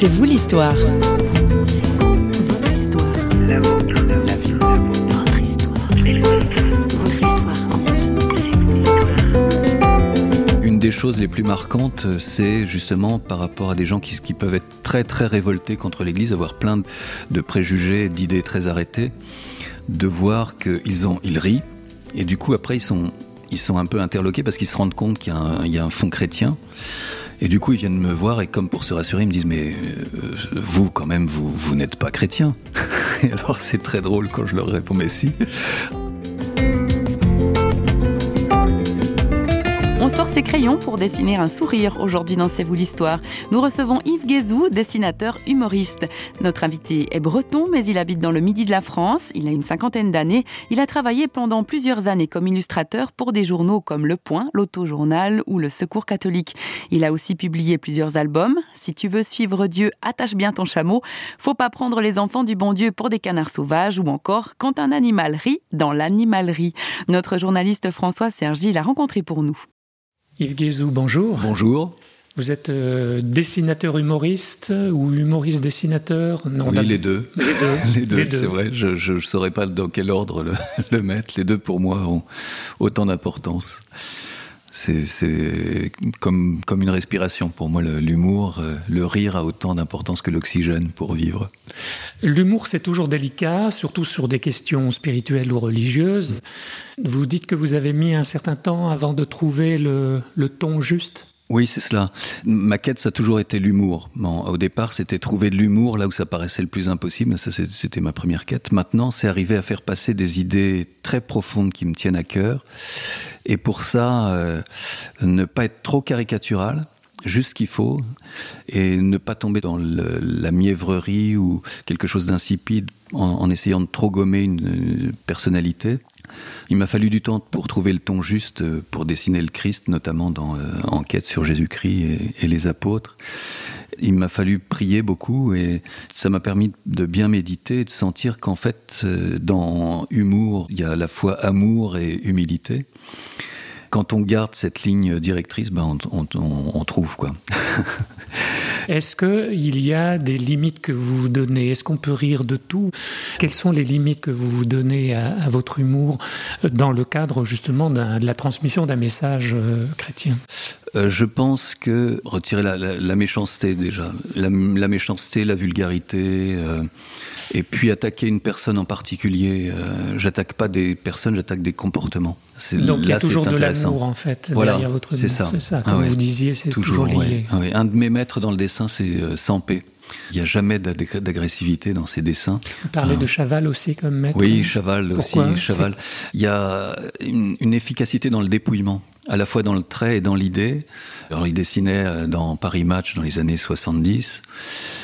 C'est vous l'histoire. Une des choses les plus marquantes, c'est justement par rapport à des gens qui, peuvent être très très révoltés contre l'Église, avoir plein de préjugés, d'idées très arrêtées, de voir qu'ils ont, ils rient, et du coup après ils sont, un peu interloqués parce qu'ils se rendent compte qu'il y a un fond chrétien. Et du coup, ils viennent me voir et comme pour se rassurer, ils me disent mais euh, vous quand même, vous, vous n'êtes pas chrétien. Et alors c'est très drôle quand je leur réponds mais si. On sort ses crayons pour dessiner un sourire aujourd'hui dans C'est vous l'histoire. Nous recevons Yves Guézou, dessinateur humoriste. Notre invité est breton, mais il habite dans le midi de la France. Il a une cinquantaine d'années. Il a travaillé pendant plusieurs années comme illustrateur pour des journaux comme Le Point, l'Auto-Journal ou Le Secours catholique. Il a aussi publié plusieurs albums. Si tu veux suivre Dieu, attache bien ton chameau. Faut pas prendre les enfants du bon Dieu pour des canards sauvages ou encore quand un animal rit dans l'animalerie. Notre journaliste François Sergi l'a rencontré pour nous. Yves Guézou, bonjour. Bonjour. Vous êtes euh, dessinateur humoriste ou humoriste dessinateur? Non, Oui, les deux. Les deux, les deux, deux. c'est vrai. Je ne saurais pas dans quel ordre le, le, mettre. Les deux, pour moi, ont autant d'importance. C'est comme, comme une respiration. Pour moi, l'humour, euh, le rire a autant d'importance que l'oxygène pour vivre. L'humour, c'est toujours délicat, surtout sur des questions spirituelles ou religieuses. Vous dites que vous avez mis un certain temps avant de trouver le, le ton juste? Oui, c'est cela. Ma quête, ça a toujours été l'humour. Bon, au départ, c'était trouver de l'humour là où ça paraissait le plus impossible. Ça, c'était ma première quête. Maintenant, c'est arriver à faire passer des idées très profondes qui me tiennent à cœur. Et pour ça, euh, ne pas être trop caricatural, juste ce qu'il faut, et ne pas tomber dans la mièvrerie ou quelque chose d'insipide en, essayant de trop gommer une, personnalité. Il m'a fallu du temps pour trouver le ton juste pour dessiner le Christ, notamment dans euh, Enquête sur Jésus-Christ et les apôtres. Il m'a fallu prier beaucoup et ça m'a permis de bien méditer de sentir qu'en fait, euh, dans humour, il y a à la fois amour et humilité. Quand on garde cette ligne directrice, ben on, on trouve quoi. Est-ce qu'il y a des limites que vous vous donnez? Est-ce qu'on peut rire de tout? Quelles sont les limites que vous vous donnez à, votre humour dans le cadre justement de la transmission d'un message euh, chrétien? Euh, je pense que retirer la, méchanceté déjà, la, méchanceté, la vulgarité, euh, et puis attaquer une personne en particulier. Euh, j'attaque pas des personnes, j'attaque des comportements. Donc là, il y a toujours de l'amour en fait voilà, derrière votre C'est ça. ça. Comme ah ouais. vous disiez, c'est toujours, toujours lié. Ouais. Ouais. Un de mes maîtres dans le dessin, c'est euh, sans paix. Il n'y a jamais d'agressivité dans ses dessins. Vous parlez euh, de Chaval aussi comme maître Oui, Chaval aussi. Chaval. Il y a une, une efficacité dans le dépouillement à la fois dans le trait et dans l'idée. Alors, il dessinait dans Paris Match dans les années 70.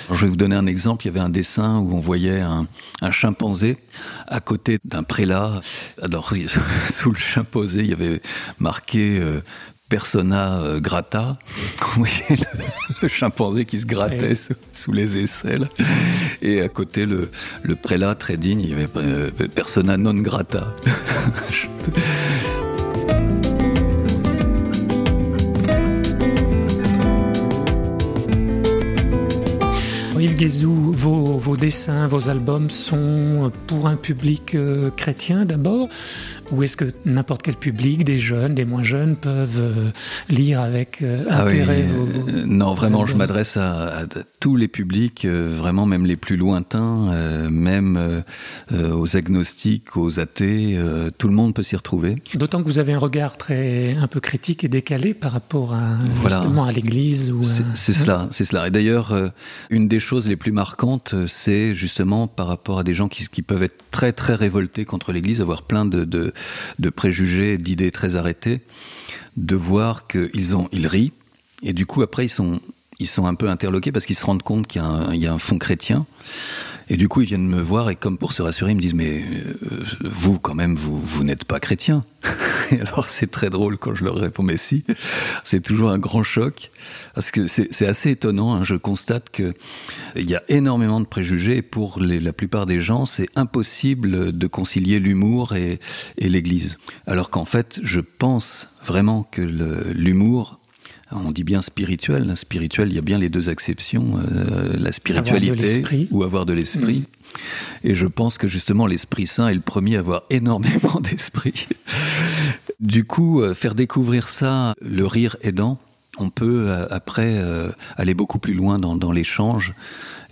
Alors, je vais vous donner un exemple. Il y avait un dessin où on voyait un, un chimpanzé à côté d'un prélat. Alors, sous le chimpanzé, il y avait marqué euh, persona euh, grata. Vous voyez le, le chimpanzé qui se grattait oui. sous, sous les aisselles. Et à côté, le, le prélat très digne, il y avait euh, persona non grata. Yves Guézou, vos, vos, dessins, vos albums sont pour un public euh, chrétien d'abord Ou est-ce que n'importe quel public, des jeunes, des moins jeunes, peuvent euh, lire avec euh, ah intérêt oui, vos, euh, Non, vraiment, je m'adresse à, à, tous les publics, vraiment même les plus lointains, même aux agnostiques, aux athées, tout le monde peut s'y retrouver. D'autant que vous avez un regard très un peu critique et décalé par rapport à, voilà. justement à l'Église. C'est hein? cela, c'est cela. Et d'ailleurs, une des choses les plus marquantes, c'est justement par rapport à des gens qui, qui peuvent être très très révoltés contre l'Église, avoir plein de, de, de préjugés, d'idées très arrêtées, de voir qu'ils ont ils rient et du coup après ils sont ils sont un peu interloqués parce qu'ils se rendent compte qu'il y, y, a un fond chrétien. Et du coup, ils viennent me voir et comme pour se rassurer, ils me disent mais euh, vous quand même vous vous n'êtes pas chrétien. et alors c'est très drôle quand je leur réponds mais si. C'est toujours un grand choc parce que c'est assez étonnant. Hein. Je constate que il y a énormément de préjugés pour la plupart des gens, c'est impossible de concilier l'humour et l'Église. Alors qu'en fait, je pense vraiment que l'humour On dit bien spirituel. Spirituel, il y a bien les deux exceptions, euh, la spiritualité ou avoir de l'esprit. Mm. Et je pense que justement l'Esprit Saint est le premier à avoir énormément d'esprit. du coup, euh, faire découvrir ça, le rire aidant, on peut euh, après aller beaucoup plus loin dans, dans l'échange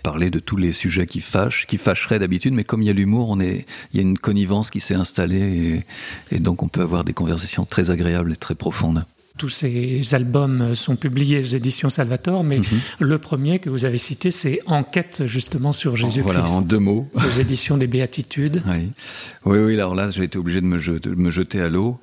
parler de tous les sujets qui fâchent, qui fâcheraient d'habitude, mais comme il y a l'humour, on est, il y a une connivence qui s'est installée et, et donc on peut avoir des conversations très agréables et très profondes. Tous ces albums sont publiés aux éditions Salvatore, mais mhm. le premier que vous avez cité, c'est Enquête justement sur Jésus-Christ. Voilà, en deux mots. Aux éditions des Béatitudes. Oui, oui, oui alors là, j'ai été obligé de me, jeter, me jeter à l'eau.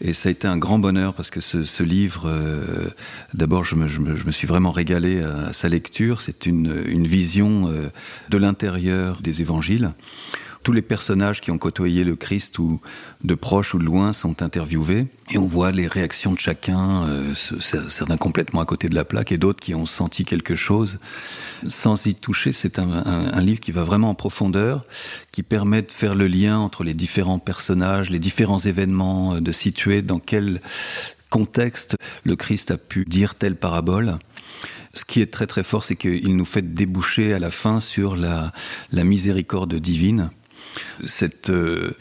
Et ça a été un grand bonheur parce que ce, livre, euh, d'abord, je me, je, me, suis vraiment régalé à, sa lecture. C'est une, une, vision euh, de l'intérieur des évangiles tous les personnages qui ont côtoyé le Christ ou de proche ou de loin sont interviewés et on voit les réactions de chacun, euh, certains complètement à côté de la plaque et d'autres qui ont senti quelque chose sans y toucher. C'est un, livre qui va vraiment en profondeur, qui permet de faire le lien entre les différents personnages, les différents événements, euh, de situer dans quel contexte le Christ a pu dire telle parabole. Ce qui est très très fort, c'est qu'il nous fait déboucher à la fin sur la, la miséricorde divine cette euh,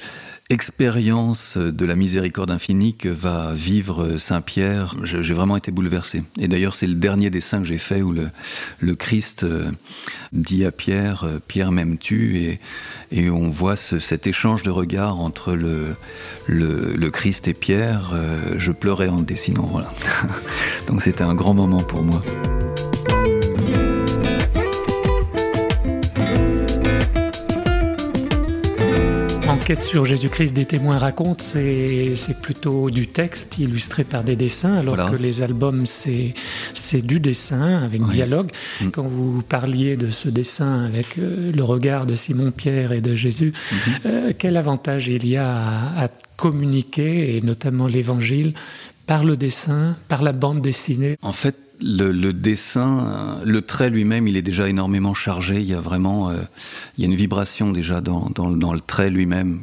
expérience de la miséricorde infinie que va vivre Saint Pierre, j'ai vraiment été bouleversé. Et d'ailleurs, c'est le dernier dessin que j'ai fait où le, Christ euh, dit à Pierre, euh, Pierre m'aimes-tu? Et, on voit cet échange de regards entre le, le, Christ et Pierre. je pleurais en dessinant, voilà. Donc c'était un grand moment pour moi. Enquête sur Jésus-Christ des témoins raconte, c'est plutôt du texte illustré par des dessins, alors que les albums, c'est du dessin avec dialogue. Mm. Quand vous parliez de ce dessin avec euh, le regard de Simon-Pierre et de Jésus, mm-hmm. euh, quel avantage il y a à, à communiquer, et notamment l'Évangile, par le dessin, par la bande dessinée? En fait, le, dessin, le trait lui-même, il est déjà énormément chargé. Il y a vraiment, euh, il y a une vibration déjà dans, le trait lui-même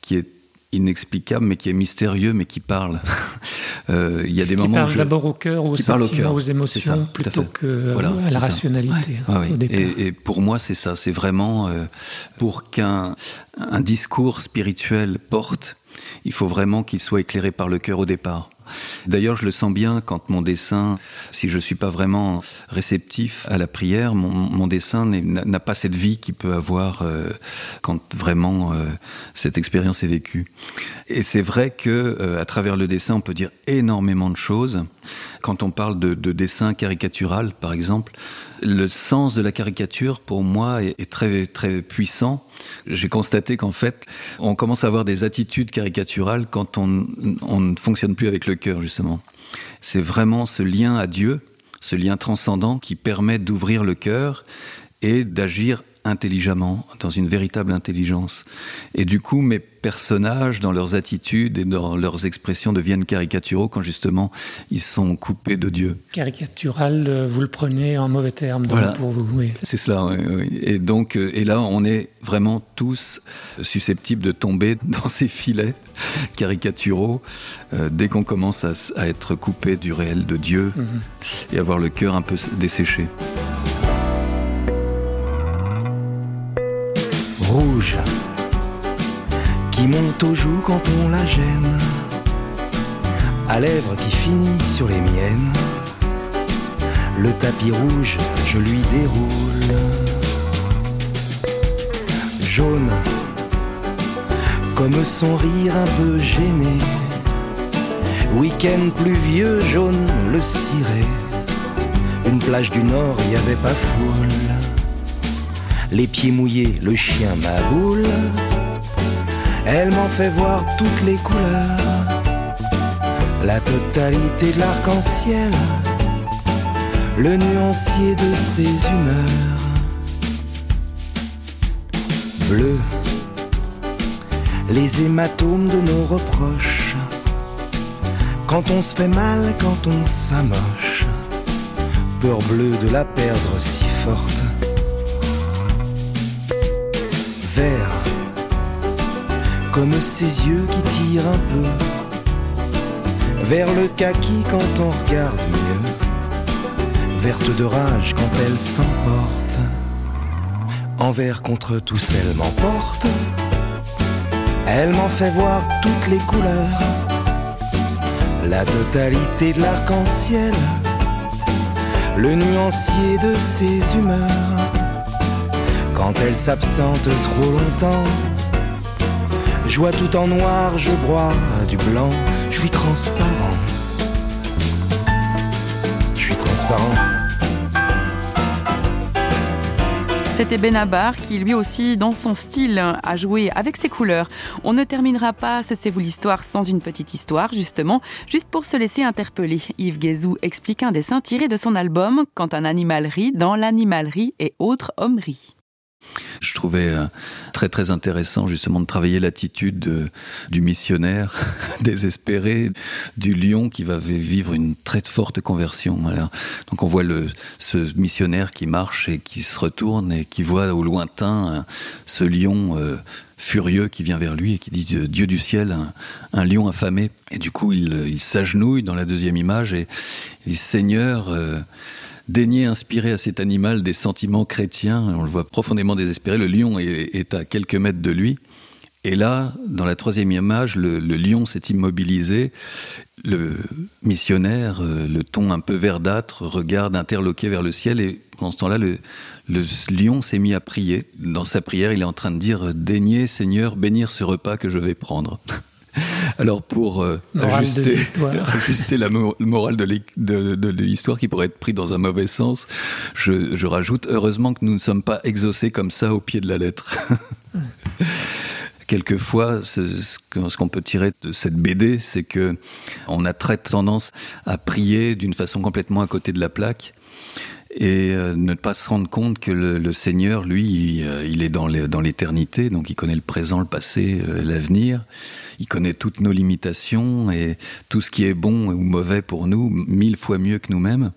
qui est inexplicable, mais qui est mystérieux, mais qui parle. euh, il y a des qui moments parle d'abord au cœur, aux sentiments, aux émotions, plutôt que à la rationalité. et, pour moi, c'est ça. C'est vraiment euh, pour qu'un un discours spirituel porte, il faut vraiment qu'il soit éclairé par le cœur au départ. D'ailleurs, je le sens bien quand mon dessin, si je ne suis pas vraiment réceptif à la prière, mon, dessin n'a pas cette vie qu'il peut avoir euh, quand vraiment euh, cette expérience est vécue. Et c'est vrai que euh, à travers le dessin, on peut dire énormément de choses. Quand on parle de, de dessin caricatural, par exemple, le sens de la caricature, pour moi, est, très, très puissant. J'ai constaté qu'en fait, on commence à avoir des attitudes caricaturales quand on, on ne fonctionne plus avec le cœur, justement. C'est vraiment ce lien à Dieu, ce lien transcendant qui permet d'ouvrir le cœur et d'agir intelligemment, dans une véritable intelligence. Et du coup, mes personnages, dans leurs attitudes et dans leurs expressions, deviennent caricaturaux quand justement ils sont coupés de Dieu. Caricatural, euh, vous le prenez en mauvais terme donc, pour vous. Oui. C'est cela. Et donc, euh, et là, on est vraiment tous susceptibles de tomber dans ces filets caricaturaux euh, dès qu'on commence à, être coupé du réel de Dieu mhm. et avoir le cœur un peu desséché. Qui monte aux joues quand on la gêne, à lèvres qui finit sur les miennes. Le tapis rouge, je lui déroule. Jaune, comme son rire un peu gêné. Week-end pluvieux, jaune le ciré. Une plage du nord, y avait pas foule les pieds mouillés, le chien m'aboule. Elle m'en fait voir toutes les couleurs, la totalité de l'arc-en-ciel, le nuancier de ses humeurs. Bleu, les hématomes de nos reproches, quand on se fait mal, quand on s'amoche, peur bleue de la perdre si forte comme ses yeux qui tirent un peu. vers le kaki quand on regarde mieux, verte de rage quand elle s'emporte, envers contre tous elle m'emporte, elle m'en fait voir toutes les couleurs, la totalité de l'arc-en-ciel, le nuancier de ses humeurs, quand elle s'absente trop longtemps je vois tout en noir, je broie du blanc, je suis transparent. Je suis transparent. C'était Benabar qui lui aussi, dans son style, a joué avec ses couleurs. On ne terminera pas ce C'est vous l'histoire sans une petite histoire, justement, juste pour se laisser interpeller. Yves Guézou explique un dessin tiré de son album Quand un animal rit dans l'animalerie et autres hommes rient. Je trouvais euh, très très intéressant justement de travailler l'attitude du missionnaire désespéré, du lion qui va vivre une très forte conversion. donc on voit ce missionnaire qui marche et qui se retourne et qui voit au lointain euh, ce lion euh, furieux qui vient vers lui et qui dit Dieu du ciel, un, lion affamé. Et du coup il, s'agenouille dans la deuxième image et il dit Seigneur, daigner inspirer à cet animal des sentiments chrétiens. On le voit profondément désespéré. Le lion est, à quelques mètres de lui. Et là, dans la troisième image, le, lion s'est immobilisé. Le missionnaire, euh, le ton un peu verdâtre, regarde interloqué vers le ciel. Et pendant ce temps-là, le, le lion s'est mis à prier. Dans sa prière, il est en train de dire Daignez, Seigneur, bénir ce repas que je vais prendre. Alors pour euh, ajuster, ajuster, la morale de l'histoire qui pourrait être pris dans un mauvais sens, je, je, rajoute heureusement que nous ne sommes pas exaucés comme ça au pied de la lettre. Quelquefois, ce, qu'on peut tirer de cette BD, c'est que on a très tendance à prier d'une façon complètement à côté de la plaque et euh, ne pas se rendre compte que le, le Seigneur, lui, il, euh, il est dans l'éternité, donc il connaît le présent, le passé, euh, l'avenir. Il connaît toutes nos limitations et tout ce qui est bon ou mauvais pour nous, mille fois mieux que nous-mêmes.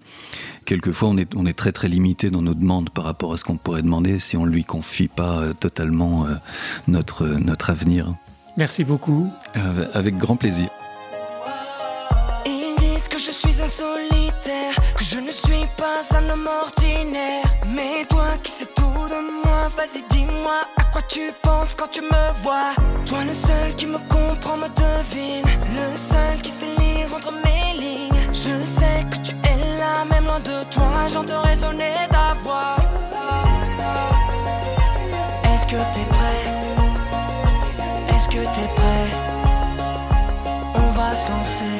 Quelquefois, on est, on est très très limité dans nos demandes par rapport à ce qu'on pourrait demander si on ne lui confie pas totalement notre, notre avenir. Merci beaucoup. avec grand plaisir. Je ne suis pas un homme ordinaire. Mais toi qui sais tout de moi, vas-y dis-moi à quoi tu penses quand tu me vois. Toi le seul qui me comprend, me devine. Le seul qui sait lire entre mes lignes. Je sais que tu es là, même loin de toi, j'entends résonner ta voix. Est-ce que t'es prêt? Est-ce que t'es prêt? On va se lancer.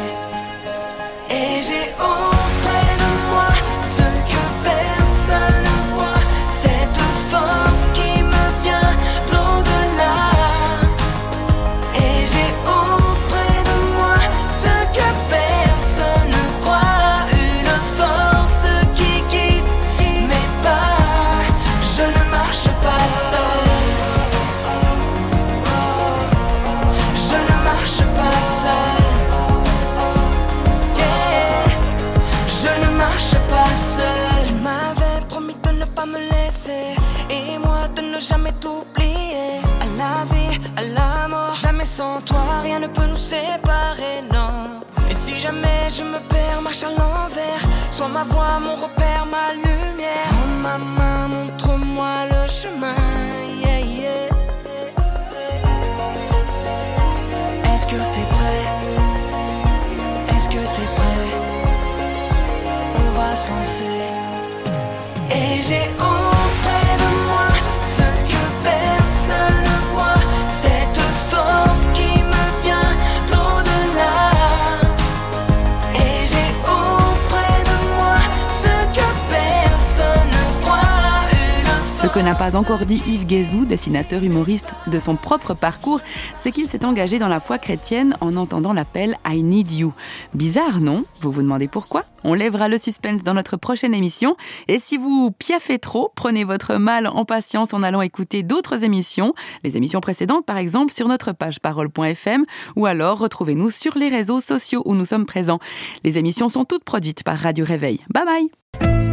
Et j'ai auprès sans toi, rien ne peut nous séparer, non. Et si jamais je me perds, marche à l'envers, sois ma voix, mon repère, ma lumière. Prends ma main, montre-moi le chemin. yeah, yeah. Est-ce que t'es prêt? Est-ce que t'es prêt? on va se lancer. Et j'ai auprès que n'a pas encore dit Yves Guézou, dessinateur humoriste de son propre parcours, c'est qu'il s'est engagé dans la foi chrétienne en entendant l'appel I Need You. Bizarre, non? Vous vous demandez pourquoi? On lèvera le suspense dans notre prochaine émission. Et si vous piaffez trop, prenez votre mal en patience en allant écouter d'autres émissions, les émissions précédentes par exemple sur notre page parole.fm ou alors retrouvez-nous sur les réseaux sociaux où nous sommes présents. Les émissions sont toutes produites par Radio Réveil. Bye bye